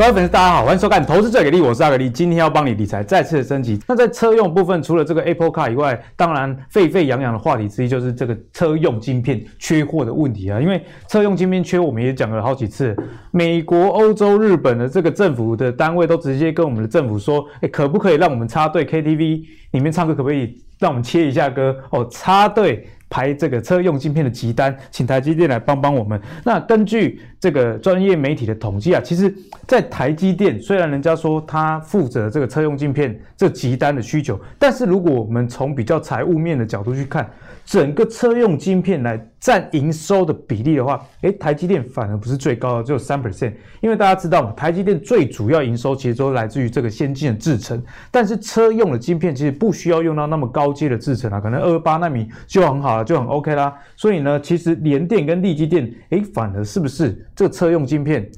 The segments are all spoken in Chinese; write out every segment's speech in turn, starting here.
各位粉丝，大家好，欢迎收看《投资最给力》，我是阿格力，今天要帮你理财再次升级。那在车用部分，除了这个 Apple Car 以外，当然沸沸扬扬的话题之一就是这个车用晶片缺货的问题啊。因为车用晶片缺，我们也讲了好几次，美国、欧洲、日本的这个政府的单位都直接跟我们的政府说，哎，可不可以让我们插队 KTV 里面唱歌，可不可以让我们切一下歌？哦，插队。排这个车用镜片的急单，请台积电来帮帮我们。那根据这个专业媒体的统计啊，其实，在台积电虽然人家说他负责这个车用镜片这急单的需求，但是如果我们从比较财务面的角度去看，整个车用晶片来占营收的比例的话，诶，台积电反而不是最高的，只有三 percent。因为大家知道嘛，台积电最主要营收其实都来自于这个先进的制程，但是车用的晶片其实不需要用到那么高阶的制程啊，可能二八纳米就很好了，就很 OK 啦。所以呢，其实联电跟力积电，诶，反而是不是这个车用晶片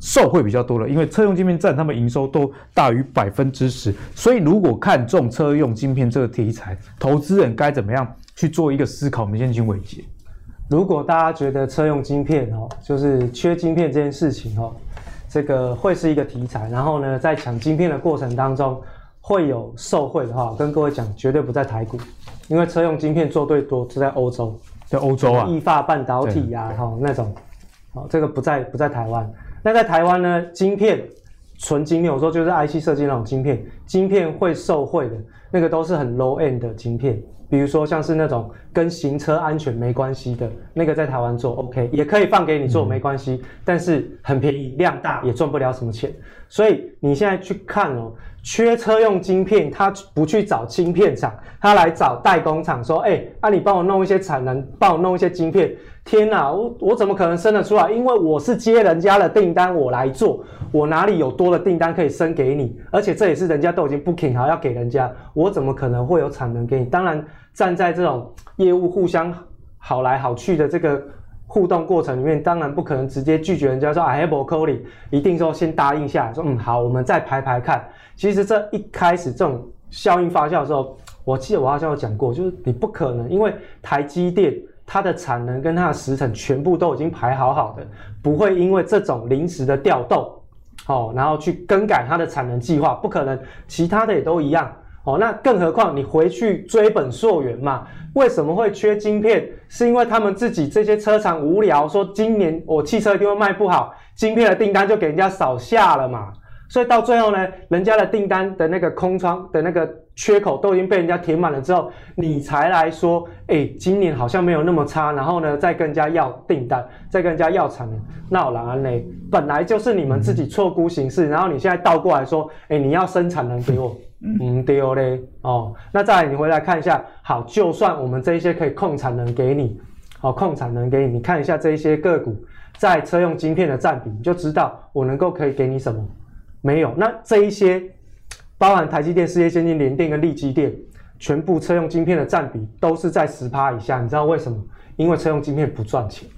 受惠比较多了？因为车用晶片占他们营收都大于百分之十。所以如果看中车用晶片这个题材，投资人该怎么样？去做一个思考，我们先请伟杰。如果大家觉得车用晶片哦，就是缺晶片这件事情哦，这个会是一个题材，然后呢，在抢晶片的过程当中会有受贿的话，我跟各位讲，绝对不在台股，因为车用晶片做对多是在欧洲，在欧洲啊，意法半导体呀，哈那种，哦，这个不在不在台湾。那在台湾呢，晶片纯晶片，我说就是 IC 设计那种晶片，晶片会受贿的那个都是很 low end 的晶片。比如说像是那种跟行车安全没关系的那个，在台湾做 OK 也可以放给你做没关系，但是很便宜，量大也赚不了什么钱。所以你现在去看哦，缺车用晶片，他不去找晶片厂，他来找代工厂说：“哎，啊你帮我弄一些产能，帮我弄一些晶片。”天哪，我我怎么可能生得出来？因为我是接人家的订单，我来做，我哪里有多的订单可以生给你？而且这也是人家都已经 booking 好要给人家，我怎么可能会有产能给你？当然。站在这种业务互相好来好去的这个互动过程里面，当然不可能直接拒绝人家说 I have a calling，一定说先答应下来，说嗯好，我们再排排看。其实这一开始这种效应发酵的时候，我记得我好像有讲过，就是你不可能，因为台积电它的产能跟它的时程全部都已经排好好的，不会因为这种临时的调动，哦，然后去更改它的产能计划，不可能，其他的也都一样。哦，那更何况你回去追本溯源嘛？为什么会缺晶片？是因为他们自己这些车厂无聊，说今年我汽车一定会卖不好，晶片的订单就给人家少下了嘛。所以到最后呢，人家的订单的那个空窗的那个缺口都已经被人家填满了之后，你才来说，哎，今年好像没有那么差，然后呢，再跟人家要订单，再跟人家要产能，那我然呢，本来就是你们自己错估形势，然后你现在倒过来说，哎，你要生产能给我。嗯，对哦嘞，哦，那再你回来看一下，好，就算我们这一些可以控产能给你，好，控产能给你，你看一下这一些个股在车用晶片的占比，你就知道我能够可以给你什么，没有。那这一些包含台积电、世界先进、联电跟力积电，全部车用晶片的占比都是在十趴以下，你知道为什么？因为车用晶片不赚钱，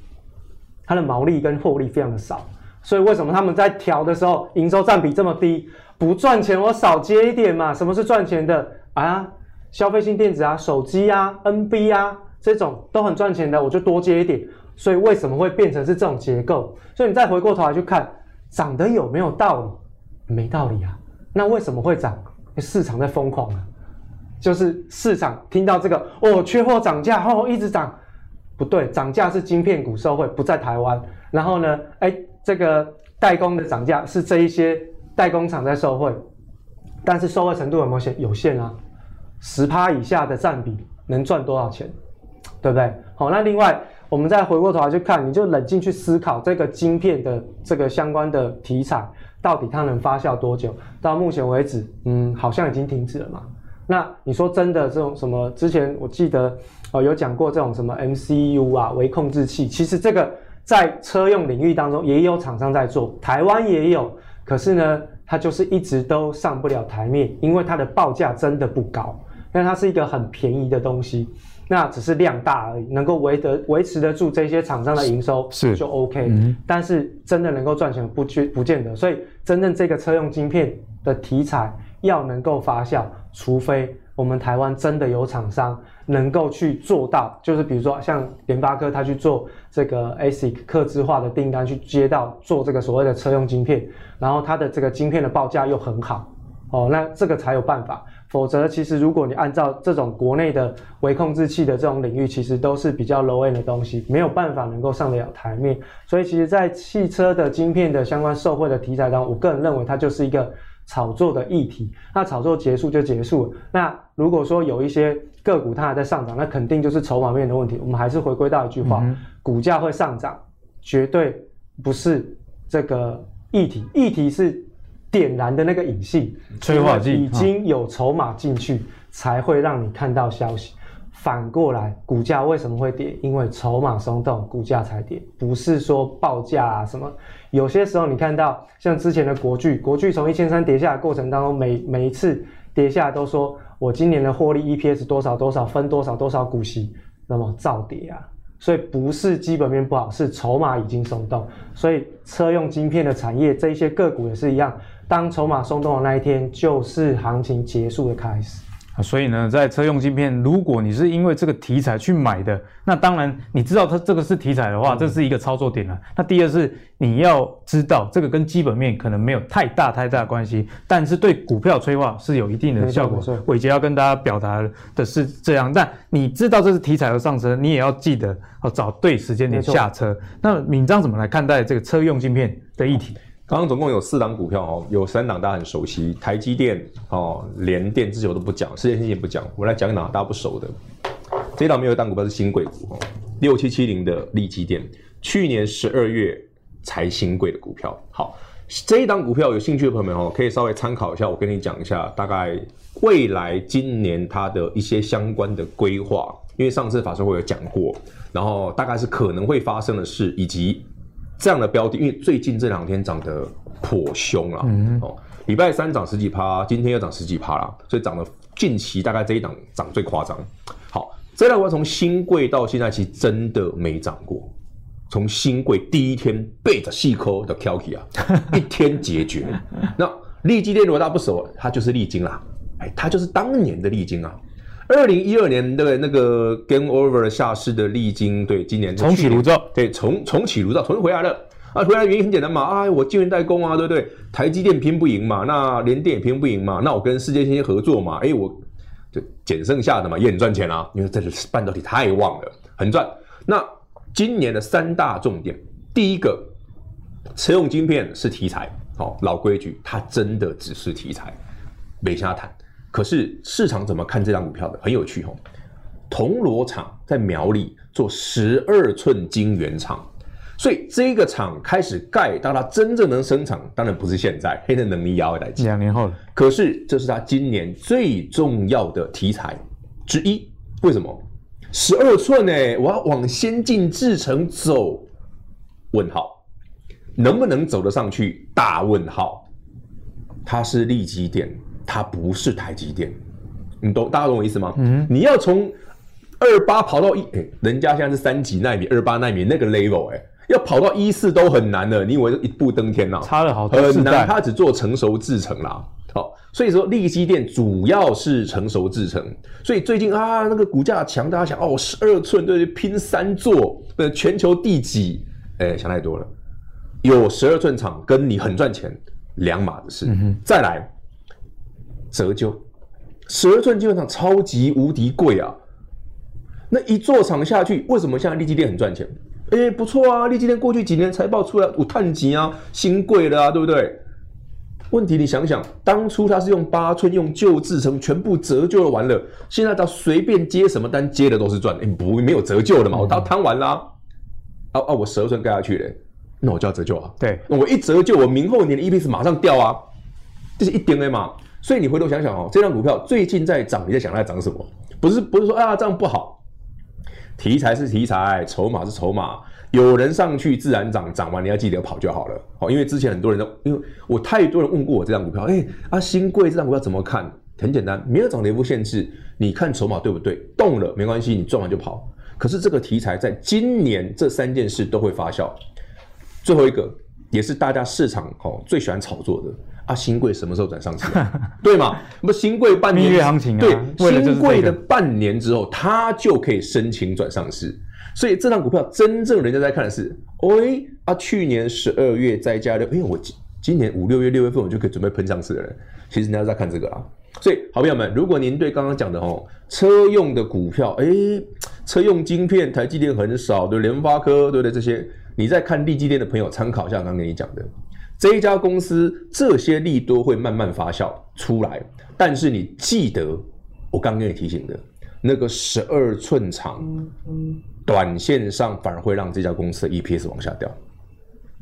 它的毛利跟获利非常的少，所以为什么他们在调的时候营收占比这么低？不赚钱，我少接一点嘛。什么是赚钱的啊？消费性电子啊，手机啊，NB 啊，这种都很赚钱的，我就多接一点。所以为什么会变成是这种结构？所以你再回过头来去看，涨得有没有道理？没道理啊。那为什么会涨？市场在疯狂啊，就是市场听到这个哦，缺货涨价，哦，一直涨。不对，涨价是晶片股受惠，不在台湾。然后呢，哎，这个代工的涨价是这一些。代工厂在受惠，但是受惠程度有没有限？有限啊，十趴以下的占比能赚多少钱？对不对？好，那另外我们再回过头来去看，你就冷静去思考这个晶片的这个相关的题材，到底它能发酵多久？到目前为止，嗯，好像已经停止了嘛。那你说真的这种什么？之前我记得哦有讲过这种什么 MCU 啊，微控制器，其实这个在车用领域当中也有厂商在做，台湾也有。可是呢，它就是一直都上不了台面，因为它的报价真的不高，但它是一个很便宜的东西，那只是量大而已，能够维得维持得住这些厂商的营收是就 OK，是但是真的能够赚钱不不不见得，所以真正这个车用晶片的题材要能够发酵，除非我们台湾真的有厂商能够去做到，就是比如说像联发科，它去做这个 ASIC 客制化的订单，去接到做这个所谓的车用晶片，然后它的这个晶片的报价又很好，哦，那这个才有办法。否则，其实如果你按照这种国内的微控制器的这种领域，其实都是比较 low end 的东西，没有办法能够上得了台面。所以，其实，在汽车的晶片的相关受惠的题材当中，我个人认为它就是一个炒作的议题。那炒作结束就结束了。那如果说有一些个股它还在上涨，那肯定就是筹码面的问题。我们还是回归到一句话：嗯、股价会上涨，绝对不是这个议题，议题是。点燃的那个引信，催化剂已经有筹码进去，才会让你看到消息。反过来，股价为什么会跌？因为筹码松动，股价才跌，不是说报价啊什么。有些时候你看到像之前的国巨，国巨从一千三跌下的过程当中，每每一次跌下来都说我今年的获利 EPS 多少多少，分多少多少股息，那么照跌啊。所以不是基本面不好，是筹码已经松动。所以车用晶片的产业这一些个股也是一样。当筹码松动的那一天，就是行情结束的开始。啊，所以呢，在车用晶片，如果你是因为这个题材去买的，那当然你知道它这个是题材的话，这是一个操作点了。那第二是你要知道这个跟基本面可能没有太大太大关系，但是对股票催化是有一定的效果。伟杰要跟大家表达的是这样，但你知道这是题材而上车，你也要记得哦，找对时间点下车。那敏章怎么来看待这个车用晶片的议题？刚刚总共有四档股票哦，有三档大家很熟悉，台积电哦、联电这些我都不讲，世界先进不讲，我来讲一档大家不熟的。这一档没有一档股票是新贵股哦，六七七零的利基电，去年十二月才新贵的股票。好，这一档股票有兴趣的朋友们哦，可以稍微参考一下，我跟你讲一下大概未来今年它的一些相关的规划，因为上次法说会有讲过，然后大概是可能会发生的事以及。这样的标的，因为最近这两天涨得颇凶了，嗯、哦，礼拜三涨十几趴，今天又涨十几趴了，所以涨得近期大概这一档涨最夸张。好，这档股从新贵到现在其实真的没涨过，从新贵第一天背着细抠的 Kelky 啊，一天解决。那利基电如果大家不熟，它就是利晶啦，哎，它就是当年的利晶啊。二零一二年的那个 Game Over 下市的历经，对，今年，重启炉灶，对，重重启炉灶，重新回来了啊！回来原因很简单嘛，啊，我晶圆代工啊，对不对？台积电拼不赢嘛，那联电也拼不赢嘛，那我跟世界先进合作嘛，哎，我就捡剩下的嘛，也很赚钱啊，因为这是半导体太旺了，很赚。那今年的三大重点，第一个，车用晶片是题材，好，老规矩，它真的只是题材，没瞎谈。可是市场怎么看这张股票的？很有趣哦。铜锣厂在苗栗做十二寸晶圆厂，所以这个厂开始盖，到它真正能生产，当然不是现在，黑的能力要来几两年后。可是这是它今年最重要的题材之一。为什么？十二寸呢？我要往先进制程走？问号，能不能走得上去？大问号。它是力积电。它不是台积电，你懂？大家懂我意思吗？嗯，你要从二八跑到一，哎，人家现在是三级纳米、二八纳米那个 level，哎，要跑到一四都很难了。你以为一步登天呐？差了好多，很难。它只做成熟制程啦，好，所以说力积电主要是成熟制程。所以最近啊，那个股价强，大家想哦，十二寸对，拼三座，呃，全球第几？哎，想太多了。有十二寸厂跟你很赚钱，两码子事。嗯、再来。折旧，十二寸基本上超级无敌贵啊！那一座厂下去，为什么现在利基电很赚钱？哎、欸，不错啊，利基电过去几年财报出来有碳级啊，新贵了啊，对不对？问题你想想，当初他是用八寸用旧制成全部折旧了完了，现在他随便接什么单接的都是赚，哎、欸，不没有折旧的嘛，我都摊完啦、啊。啊啊，我十二寸盖下去嘞，那我就要折旧啊。对，那我一折旧，我明后年的 EPS 马上掉啊，这是一点的嘛。所以你回头想想哦，这张股票最近在涨，你在想它在涨什么？不是不是说啊这样不好，题材是题材，筹码是筹码，有人上去自然涨，涨完你要记得跑就好了。好，因为之前很多人都因为我太多人问过我这张股票，哎啊新贵这张股票怎么看？很简单，没有涨跌幅限制，你看筹码对不对？动了没关系，你赚完就跑。可是这个题材在今年这三件事都会发酵。最后一个也是大家市场哦最喜欢炒作的。啊，新贵什么时候转上市？对嘛？那么新贵半年行情啊，对，新贵、的半年之后，它就可以申请转上市。所以这张股票真正人家在看的是，喂啊，去年十二月再加六，哎，我今今年五六月六月份我就可以准备喷上市的人，其实人家在看这个啊。所以，好朋友们，如果您对刚刚讲的哦，车用的股票，哎，车用晶片，台积电很少，对，联发科，对不对？这些你在看力积电的朋友参考一下，刚刚跟你讲的这一家公司，这些利多会慢慢发酵出来，但是你记得我刚刚跟你提醒的那个十二寸长。短线上反而会让这家公司的 EPS 往下掉。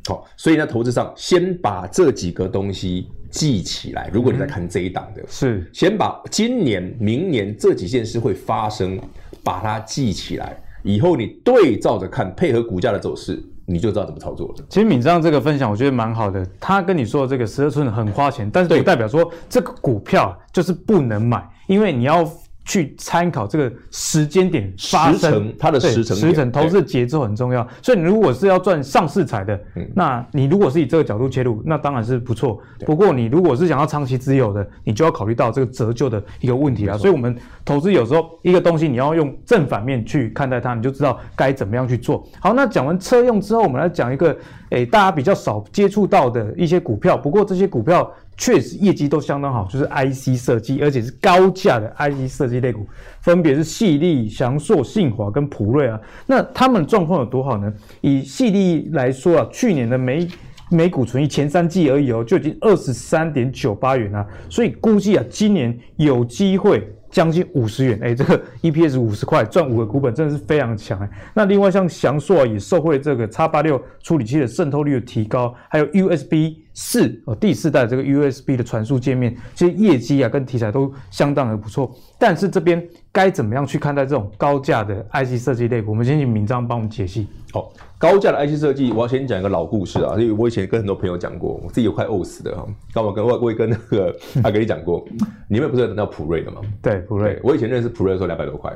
好，所以呢，投资上先把这几个东西记起来。如果你在看这一档的，是先把今年、明年这几件事会发生，把它记起来。以后你对照着看，配合股价的走势，你就知道怎么操作了。其实敏章这个分享，我觉得蛮好的。他跟你说的这个十二寸很花钱，但是不代表说这个股票就是不能买，因为你要。去参考这个时间点发生，它的时程，时程投资的节奏很重要。所以你如果是要赚上市财的，嗯，那你如果是以这个角度切入，那当然是不错。不过你如果是想要长期持有的，你就要考虑到这个折旧的一个问题啊。所以我们投资有时候一个东西你要用正反面去看待它，你就知道该怎么样去做。好，那讲完车用之后，我们来讲一个，诶，大家比较少接触到的一些股票。不过这些股票。确实业绩都相当好，就是 IC 设计，而且是高价的 IC 设计类股，分别是矽力、祥硕、信华跟普瑞啊。那他们状况有多好呢？以矽力来说啊，去年的每每股存益前三季而已哦，就已经二十三点九八元啊，所以估计啊，今年有机会。将近五十元，哎，这个 EPS 五十块赚五个股本，真的是非常强哎。那另外像翔硕啊，也受惠这个叉八六处理器的渗透率的提高，还有 USB 四哦第四代这个 USB 的传输界面，其实业绩啊跟题材都相当的不错。但是这边该怎么样去看待这种高价的 IC 设计类股？我们先请明章帮我们解析。好，高价的 IC 设计，我要先讲一个老故事啊，因为我以前跟很多朋友讲过，我自己有快饿死的哈。刚我跟我我也跟那个他跟你讲过，你们不是有等到普瑞的吗？对，普瑞，我以前认识普瑞的时候两百多块，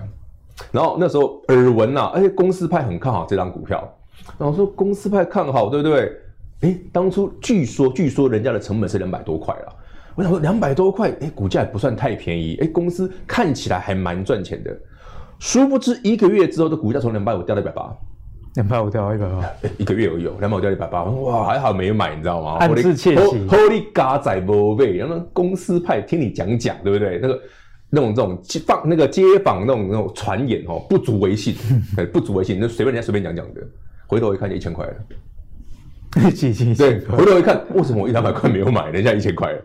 然后那时候耳闻呐，而且公司派很看好这张股票，然后说公司派看好，对不对？哎，当初据说据说人家的成本是两百多块了。我想说两百多块，哎，股价也不算太便宜，哎，公司看起来还蛮赚钱的。殊不知一个月之后的股价从两百五掉到一百八，两百五掉到一百八，一个月而已，两百五掉一百八，哇，还好没买，你知道吗？暗自窃喜。Holy God，仔不背，然后公司派听你讲讲，对不对？那个那种这种街坊那个街坊那种那种传言哦，不足为信，不足为信，那随便人家随便讲讲的，回头一看就一千块了。对，回头一看，为什么我一两百块没有买，人家一千块了？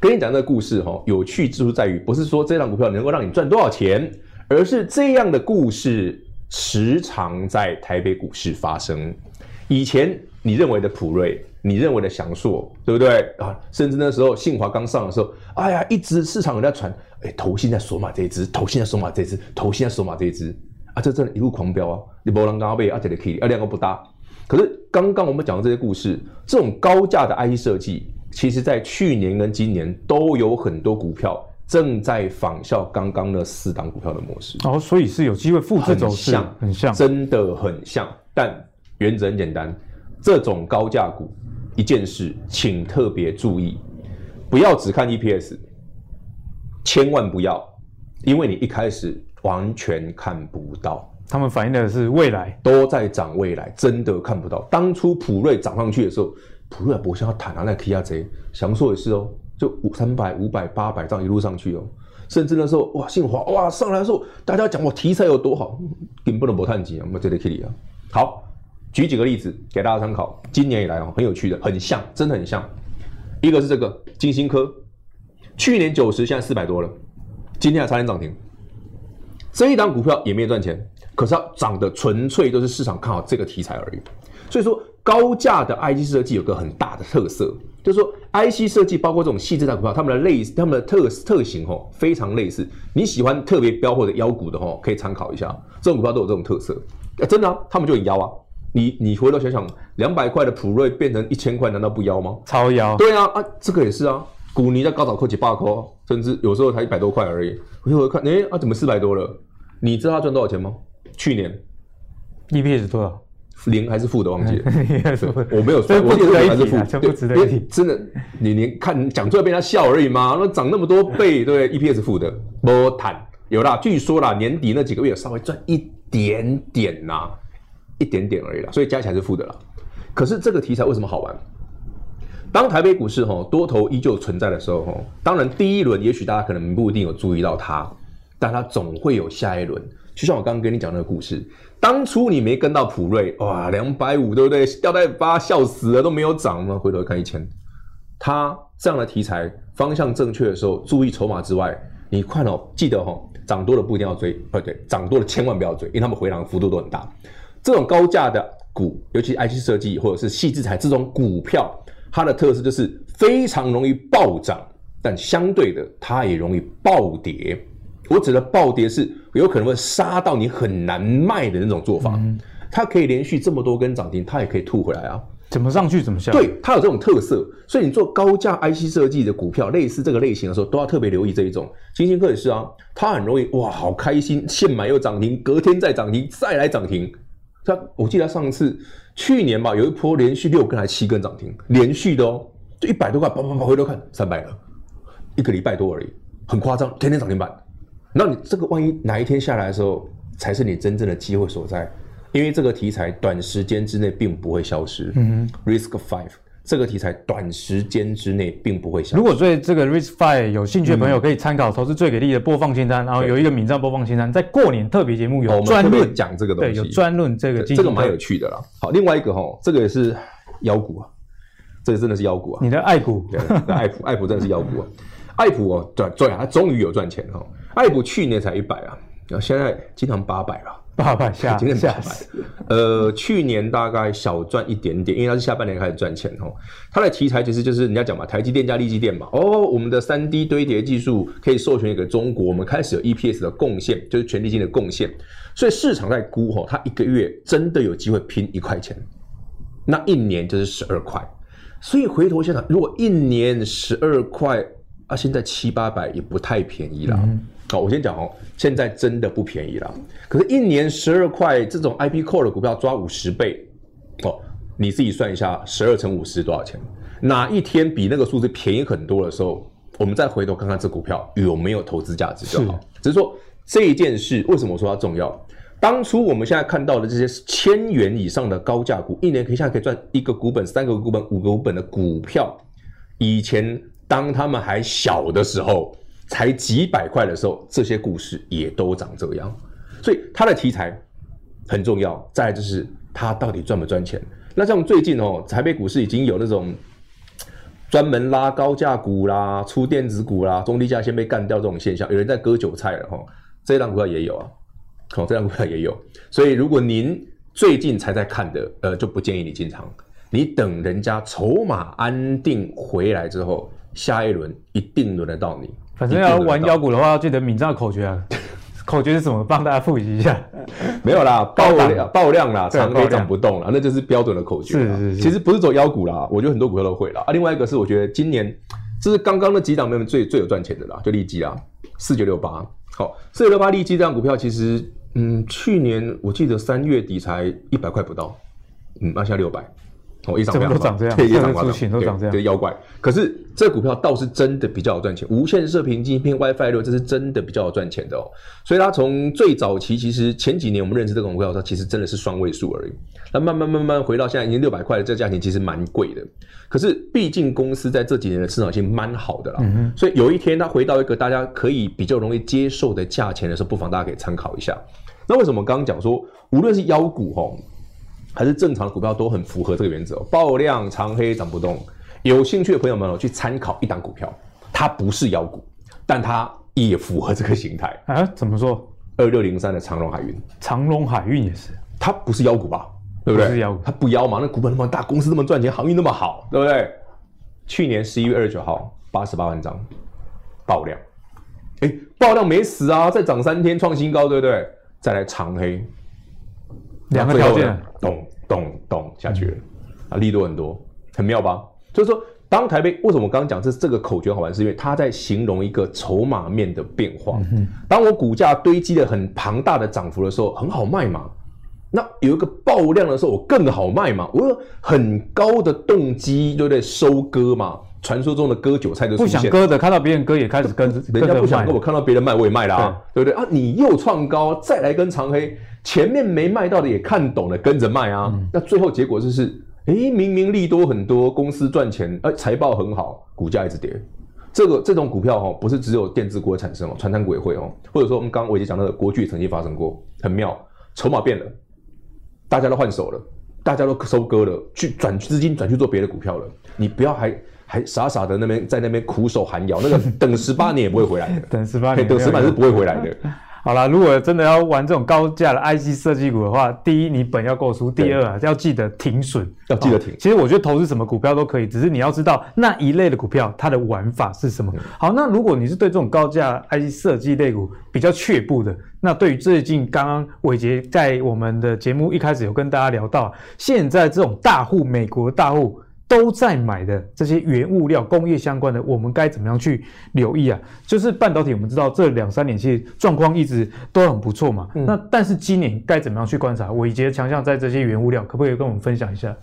跟你讲这个故事哈，有趣之处在于，不是说这档股票能够让你赚多少钱，而是这样的故事时常在台北股市发生。以前你认为的普瑞，你认为的祥硕，对不对啊？甚至那时候信华刚上的时候，哎呀，一直市场有在传，哎，投信在锁码这一只，投信在锁码这一只，投信在锁码这一只，啊，这真的一路狂飙啊！你不能刚刚被阿杰的 K，啊，两个不搭。可是刚刚我们讲的这些故事，这种高价的 IC 设计。其实，在去年跟今年都有很多股票正在仿效刚刚的四档股票的模式哦，所以是有机会复制走势，很像，很像，真的很像。但原则很简单，这种高价股一件事，请特别注意，不要只看 EPS，千万不要，因为你一开始完全看不到，他们反映的是未来，都在涨未来，真的看不到。当初普瑞涨上去的时候。普瑞博想要谈啊，那 K 啊贼，想说也是哦，就五三百、五百、八百这样一路上去哦，甚至那时候哇，信华哇上来的时候，大家讲我题材有多好，根本都不探底啊，我们这里 K 里啊。好，举几个例子给大家参考。今年以来哦，很有趣的，很像，真的很像。一个是这个金星科，去年九十，现在四百多了，今天还差点涨停。这一档股票也没赚钱，可是它涨的纯粹都是市场看好这个题材而已。所以说。高价的 IC 设计有个很大的特色，就是说 IC 设计包括这种细致的股票，它们的类似，它们的特特型哦非常类似。你喜欢特别标或者妖股的哦，可以参考一下，这种股票都有这种特色。欸、真的、啊，他们就很妖啊！你你回头想想，两百块的普瑞变成一千块，难道不妖吗？超妖！对啊啊，这个也是啊。股尼在高早科技八块，甚至有时候才一百多块而已。回头看，哎、欸、啊，怎么四百多了？你知道他赚多少钱吗？去年 EPS 多少？零还是负的忘记了，我没有算，我记得是还是负，这不值得一提。真的，你连看讲出来被他笑而已吗？那涨那么多倍，对，EPS 负的，没谈有啦。据说啦，年底那几个月稍微赚一点点呐，一点点而已啦，所以加起来是负的啦。可是这个题材为什么好玩？当台北股市哈多头依旧存在的时候哈，当然第一轮也许大家可能不一定有注意到它，但它总会有下一轮。就像我刚刚跟你讲那个故事。当初你没跟到普瑞，哇，两百五对不对？吊带八笑死了，都没有涨吗？回头看一千，它这样的题材方向正确的时候，注意筹码之外，你看哦，记得哦，涨多了不一定要追，呃，对，涨多了千万不要追，因为他们回档幅度都很大。这种高价的股，尤其 IC 设计或者是矽智财这种股票，它的特色就是非常容易暴涨，但相对的，它也容易暴跌。我指的暴跌是有可能会杀到你很难卖的那种做法，嗯、它可以连续这么多根涨停，它也可以吐回来啊，怎么上去怎么下。对，它有这种特色，所以你做高价 IC 设计的股票，类似这个类型的时候，都要特别留意这一种。晶心科也是啊，它很容易哇，好开心，现买又涨停，隔天再涨停，再来涨停。它我记得上次去年吧，有一波连续六根还七根涨停，连续的哦，就一百多块，跑跑跑回头看三百了，一个礼拜多而已，很夸张，天天涨停板。那你这个万一哪一天下来的时候，才是你真正的机会所在，因为这个题材短时间之内并不会消失。嗯，Risk Five 这个题材短时间之内并不会消失。如果对这个 Risk Five 有兴趣的朋友，可以参考投资最给力的播放清单，嗯、然后有一个闵漳播放清单，在过年特别节目有专论讲这个东西，对，有专论这个，这个蛮有趣的啦。好，另外一个哈，这个也是妖股啊，这个真的是妖股啊，你的爱股，对，爱普，爱普真的是妖股啊，爱普哦，赚赚啊，它终于有赚钱哈。爱普去年才一百啊，啊现在经常八百了，八百下，今天八百。呃，去年大概小赚一点点，因为它是下半年开始赚钱哦。它的题材其实就是人家讲嘛，台积电加力积电嘛。哦，我们的三 D 堆叠技术可以授权给中国，我们开始有 EPS 的贡献，就是权利金的贡献。所以市场在估哈，它一个月真的有机会拼一块钱，那一年就是十二块。所以回头想想，如果一年十二块啊，现在七八百也不太便宜了。嗯好，我先讲哦，现在真的不便宜了。可是，一年十二块这种 IP Core 的股票抓五十倍，哦，你自己算一下，十二乘五十多少钱？哪一天比那个数字便宜很多的时候，我们再回头看看这股票有没有投资价值就好。只是说这一件事，为什么我说它重要？当初我们现在看到的这些千元以上的高价股，一年可以现在可以赚一个股本、三个股本、五个股本的股票，以前当他们还小的时候。才几百块的时候，这些故事也都长这样，所以它的题材很重要。再就是它到底赚不赚钱？那像最近哦，台北股市已经有那种专门拉高价股啦、出电子股啦、中低价先被干掉这种现象，有人在割韭菜了哈。这档股票也有啊，哦，这档股票也有。所以如果您最近才在看的，呃，就不建议你进场。你等人家筹码安定回来之后，下一轮一定轮得到你。反正要玩妖股的话，要记得闵漳口诀啊！口诀是什么？帮大家复习一下。没有啦，爆量爆量啦，长黑涨不动啦，那就是标准的口诀。是是是。其实不是走妖股啦，我觉得很多股票都会啦。啊，另外一个是我觉得今年这是刚刚那几档里面最最有赚钱的啦，就利基啦，四九六八。好，四九六八利基这档股票，其实嗯，去年我记得三月底才一百块不到，嗯，那现在六百。哦，一涨两涨，这样，一涨两涨，都涨这样，对，妖怪。可是这股票倒是真的比较好赚钱，无线射频晶片 WiFi 六，这是真的比较好赚钱的哦。所以它从最早期，其实前几年我们认识这个股票，它其实真的是双位数而已。那慢慢慢慢回到现在已经六百块的这个价钱，其实蛮贵的。可是毕竟公司在这几年的市场性蛮好的啦，嗯、所以有一天它回到一个大家可以比较容易接受的价钱的时候，不妨大家可以参考一下。那为什么刚刚讲说，无论是妖股哈？还是正常的股票都很符合这个原则哦，爆量长黑涨不动。有兴趣的朋友们，去参考一档股票，它不是妖股，但它也符合这个形态啊？怎么说？二六零三的长隆海运，长隆海运也是，它不是妖股吧？对不对？不是妖股，它不妖嘛？那股本那么大，公司那么赚钱，航运那么好，对不对？去年十一月二十九号，八十八万张爆量，哎，爆量没死啊，再涨三天创新高，对不对？再来长黑。两个条件，咚咚咚下去了，啊，利多很多，很妙吧？就是说，当台北为什么我刚刚讲这这个口诀好玩，是因为它在形容一个筹码面的变化。当我股价堆积了很庞大的涨幅的时候，很好卖嘛，那有一个爆量的时候，我更好卖嘛，我有很高的动机，对不对？收割嘛，传说中的割韭菜就出现。不想割的，看到别人割也开始跟，人家不想割，我看到别人卖我也卖啦、啊，对，对不对啊？你又创高，再来跟长黑，前面没卖到的也看懂了，跟着卖啊。嗯、那最后结果就是，哎，明明利多很多，公司赚钱，哎，财报很好，股价一直跌。这个这种股票哈、哦，不是只有电子股会产生哦，传统股也会哦，或者说我们刚刚我已经讲到的国巨曾经发生过，很妙，筹码变了。大家都换手了，大家都收割了，去转资金转去做别的股票了。你不要还还傻傻的那边在那边苦守寒窑，那个等十八年也不会回来的。等十八年，等十八年是不会回来的。好了，如果真的要玩这种高价的 IC 设计股的话，第一你本要够粗，第二啊要记得停损，要记得停。其实我觉得投资什么股票都可以，只是你要知道那一类的股票它的玩法是什么。好，那如果你是对这种高价 IC 设计类股比较却步的，那对于最近刚刚伟杰在我们的节目一开始有跟大家聊到，现在这种大户美国大户。都在买的这些原物料、工业相关的，我们该怎么样去留意啊？就是半导体，我们知道这两三年其实状况一直都很不错嘛。嗯、那但是今年该怎么样去观察？伟杰强项在这些原物料，可不可以跟我们分享一下？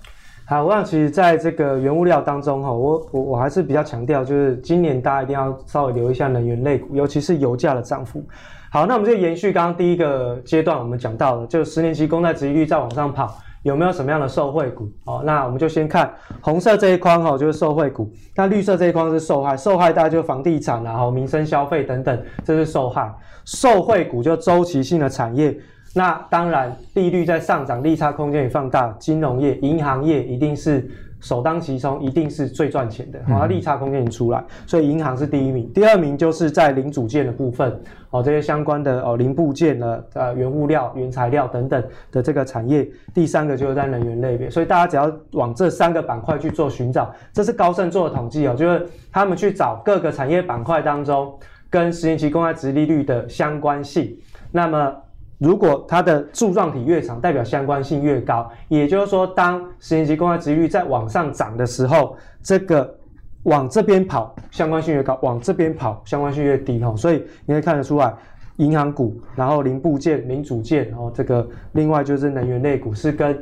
好，我想其实在这个原物料当中哈，我我我还是比较强调，就是今年大家一定要稍微留意一下能源类股，尤其是油价的涨幅。好，那我们就延续刚刚第一个阶段我们讲到的，就十年期公债殖利率在往上跑。有没有什么样的受惠股？哦，那我们就先看红色这一框哈，就是受惠股。那绿色这一框是受害，受害大概就房地产然后民生消费等等，这是受害。受惠股就周期性的产业。那当然利率在上涨，利差空间也放大，金融业、银行业一定是。首当其冲，一定是最赚钱的，好，它利差空间已经出来，所以银行是第一名，第二名就是在零组件的部分，哦，这些相关的哦零部件的呃原物料、原材料等等的这个产业，第三个就是在能源类别，所以大家只要往这三个板块去做寻找，这是高盛做的统计哦，就是他们去找各个产业板块当中跟十年期公开值利率的相关性，那么。如果它的柱状体越长，代表相关性越高，也就是说，当十年期公债殖利率在往上涨的时候，这个往这边跑，相关性越高；往这边跑，相关性越低。哈，所以你可以看得出来，银行股，然后零部件、零组件，然后这个另外就是能源类股是跟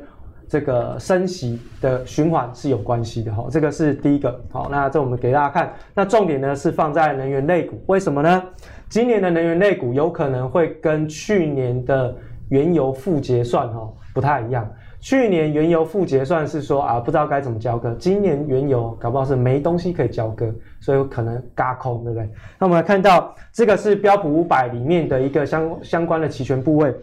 这个升息的循环是有关系的。哈，这个是第一个。好，那这我们给大家看，那重点呢是放在能源类股，为什么呢？今年的能源类股有可能会跟去年的原油负结算哈不太一样。去年原油负结算是说啊不知道该怎么交割，今年原油搞不好是没东西可以交割，所以可能嘎空，对不对？那我们来看到这个是标普五百里面的一个相相关的期权部位，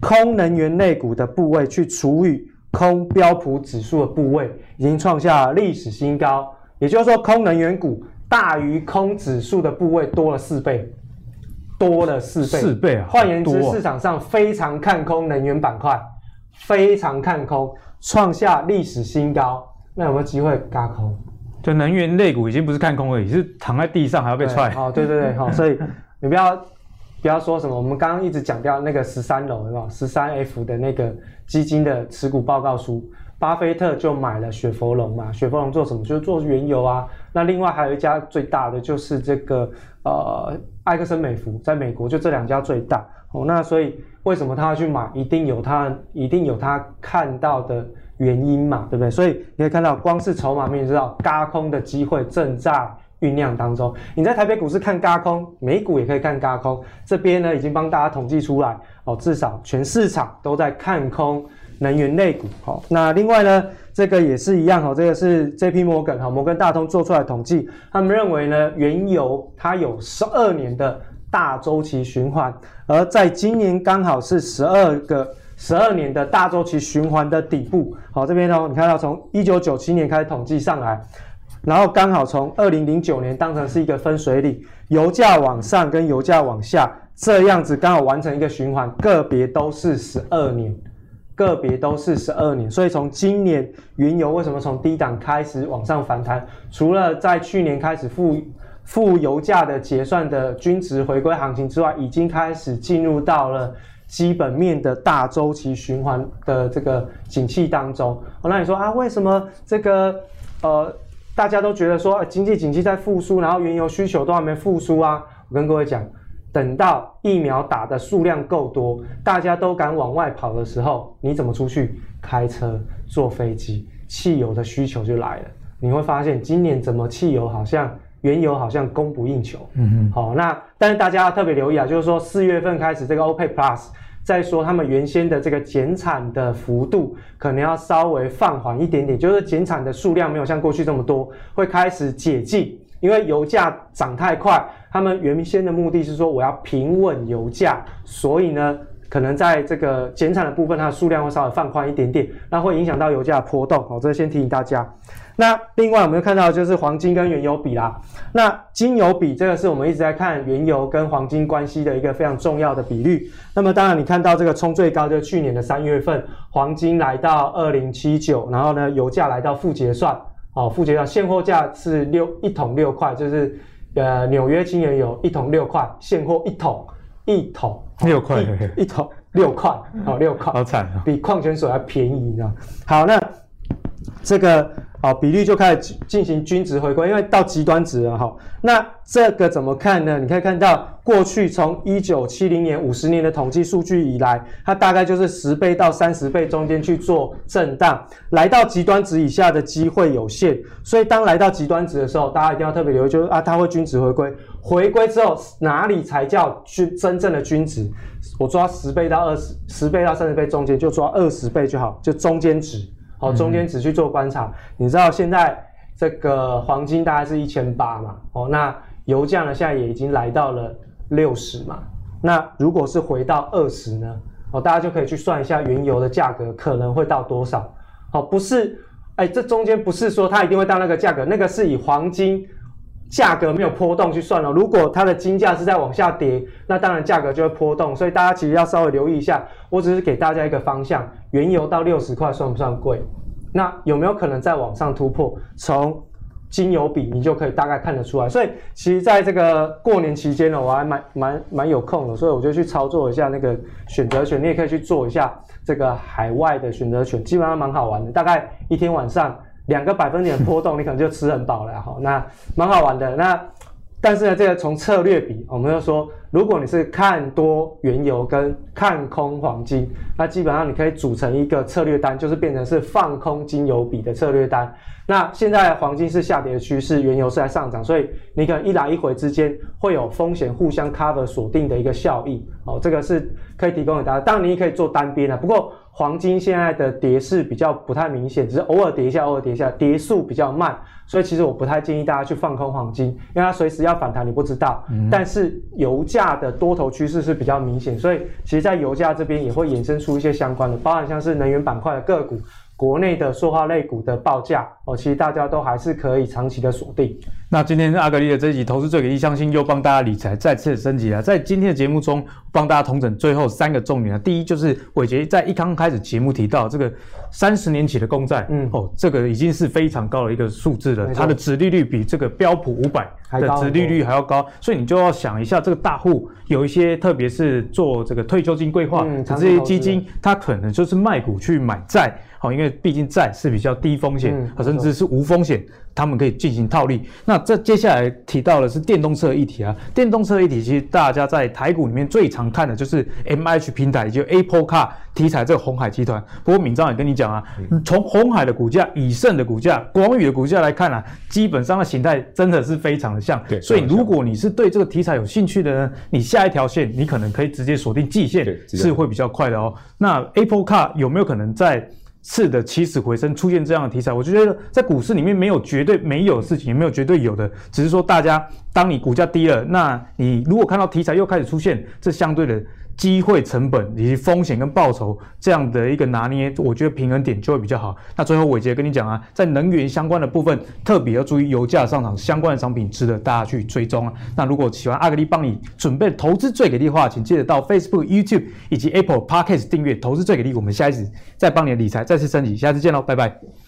空能源类股的部位去除以空标普指数的部位，已经创下历史新高。也就是说，空能源股大于空指数的部位多了四倍。多了四倍，四倍啊！换言之，市场上非常看空能源板块，非常看空，创下历史新高。那有没有机会轧空？就能源类股已经不是看空而已，是躺在地上还要被踹。哦，对对对，好，所以 你不要不要说什么。我们刚刚一直讲掉那个十三楼，有没有？十三 F 的那个基金的持股报告书，巴菲特就买了雪佛龙嘛。雪佛龙做什么？就是做原油啊。那另外还有一家最大的就是这个呃。埃克森美孚在美国就这两家最大哦，那所以为什么他要去买？一定有他一定有他看到的原因嘛，对不对？所以你可以看到，光是筹码面就知道，轧空的机会正在酝酿当中。你在台北股市看轧空，美股也可以看轧空。这边呢已经帮大家统计出来哦，至少全市场都在看空能源类股。好，那另外呢？这个也是一样哈，这个是 J.P. 摩根哈，摩根大通做出来统计，他们认为呢，原油它有十二年的大周期循环，而在今年刚好是十二个十二年的大周期循环的底部。好，这边呢，你看到从一九九七年开始统计上来，然后刚好从二零零九年当成是一个分水岭，油价往上跟油价往下这样子刚好完成一个循环，个别都是十二年。个别都是十二年，所以从今年原油为什么从低档开始往上反弹？除了在去年开始负负油价的结算的均值回归行情之外，已经开始进入到了基本面的大周期循环的这个景气当中。哦，那你说啊，为什么这个呃大家都觉得说经济景气在复苏，然后原油需求都还没复苏啊？我跟各位讲。等到疫苗打的数量够多，大家都敢往外跑的时候，你怎么出去？开车、坐飞机，汽油的需求就来了。你会发现，今年怎么汽油好像原油好像供不应求。嗯嗯。好，那但是大家要特别留意啊，就是说四月份开始，这个 OPEC Plus 再说他们原先的这个减产的幅度可能要稍微放缓一点点，就是减产的数量没有像过去这么多，会开始解禁。因为油价涨太快，他们原先的目的是说我要平稳油价，所以呢，可能在这个减产的部分，它的数量会稍微放宽一点点，那会影响到油价的波动。好，这先提醒大家。那另外我们又看到就是黄金跟原油比啦，那金油比这个是我们一直在看原油跟黄金关系的一个非常重要的比率。那么当然你看到这个冲最高，就是去年的三月份，黄金来到二零七九，然后呢，油价来到负结算。哦，负结算现货价是六一桶六块，就是呃纽约轻原油一桶六块，现货一桶一桶六块，一桶六块，哦六块，好惨啊，比矿泉水还便宜，你知道？好，那这个。好，比率就开始进行均值回归，因为到极端值了哈。那这个怎么看呢？你可以看到，过去从一九七零年五十年的统计数据以来，它大概就是十倍到三十倍中间去做震荡，来到极端值以下的机会有限。所以当来到极端值的时候，大家一定要特别留意，就是啊，它会均值回归。回归之后哪里才叫均真正的均值？我抓十倍到二十，十倍到三十倍中间就抓二十倍就好，就中间值。好，中间值去做观察。你知道现在这个黄金大概是一千八嘛？哦，那油价呢？现在也已经来到了六十嘛。那如果是回到二十呢？哦，大家就可以去算一下原油的价格可能会到多少。好，不是，哎，这中间不是说它一定会到那个价格，那个是以黄金。价格没有波动去算了，如果它的金价是在往下跌，那当然价格就会波动，所以大家其实要稍微留意一下。我只是给大家一个方向，原油到六十块算不算贵？那有没有可能再往上突破？从金油比你就可以大概看得出来。所以其实在这个过年期间呢，我还蛮蛮蛮有空的，所以我就去操作一下那个选择权，你也可以去做一下这个海外的选择权，基本上蛮好玩的，大概一天晚上。两个百分点的波动，你可能就吃很饱了哈。那蛮好玩的。那但是呢，这个从策略比，我们就说，如果你是看多原油跟看空黄金，那基本上你可以组成一个策略单，就是变成是放空金油比的策略单。那现在黄金是下跌的趋势，原油是在上涨，所以你可能一来一回之间会有风险互相 cover 锁定的一个效益。哦，这个是可以提供给大家。当然你也可以做单边的，不过。黄金现在的跌势比较不太明显，只是偶尔跌一下，偶尔跌一下，跌速比较慢，所以其实我不太建议大家去放空黄金，因为它随时要反弹，你不知道。嗯、但是油价大的多头趋势是比较明显，所以其实在油价这边也会衍生出一些相关的，包含像是能源板块的个股。国内的塑化类股的报价哦，其实大家都还是可以长期的锁定。那今天阿格力的这一集投资最给力，相信又帮大家理财再次升级了。在今天的节目中，帮大家统整最后三个重点啊。第一就是伟杰在一刚开始节目提到这个三十年期的公债，嗯哦，这个已经是非常高的一个数字了，它的殖利率比这个标普五百的殖利率还要高，所以你就要想一下，这个大户有一些，特别是做这个退休金规划的这些基金，它可能就是卖股去买债。好，因为毕竟债是比较低风险，嗯、甚至是无风险，他们可以进行套利。那这接下来提到的是电动车的议题啊，电动车的议题其实大家在台股里面最常看的就是 MH 平台，也就 Apple Car 题材这个鸿海集团。不过敏章也跟你讲啊，从鸿海的股价、以盛的股价、广宇的股价来看啊，基本上的形态真的是非常的像。对，所以如果你是对这个题材有兴趣的呢，你下一条线你可能可以直接锁定季线，是会比较快的哦。那 Apple Car 有没有可能在？次的起死回生出现这样的题材，我就觉得在股市里面没有绝对没有的事情，也没有绝对有的，只是说大家当你股价低了，那你如果看到题材又开始出现，这相对的。机会成本以及风险跟报酬这样的一个拿捏，我觉得平衡点就会比较好。那最后伟捷跟你讲啊，在能源相关的部分，特别要注意油价上涨相关的商品，值得大家去追踪啊。那如果喜欢阿格力帮你准备投资最给力的话，请记得到 Facebook、YouTube 以及 Apple Podcast 订阅投资最给力。我们下一次再帮你理财再次升级，下次见喽，拜拜。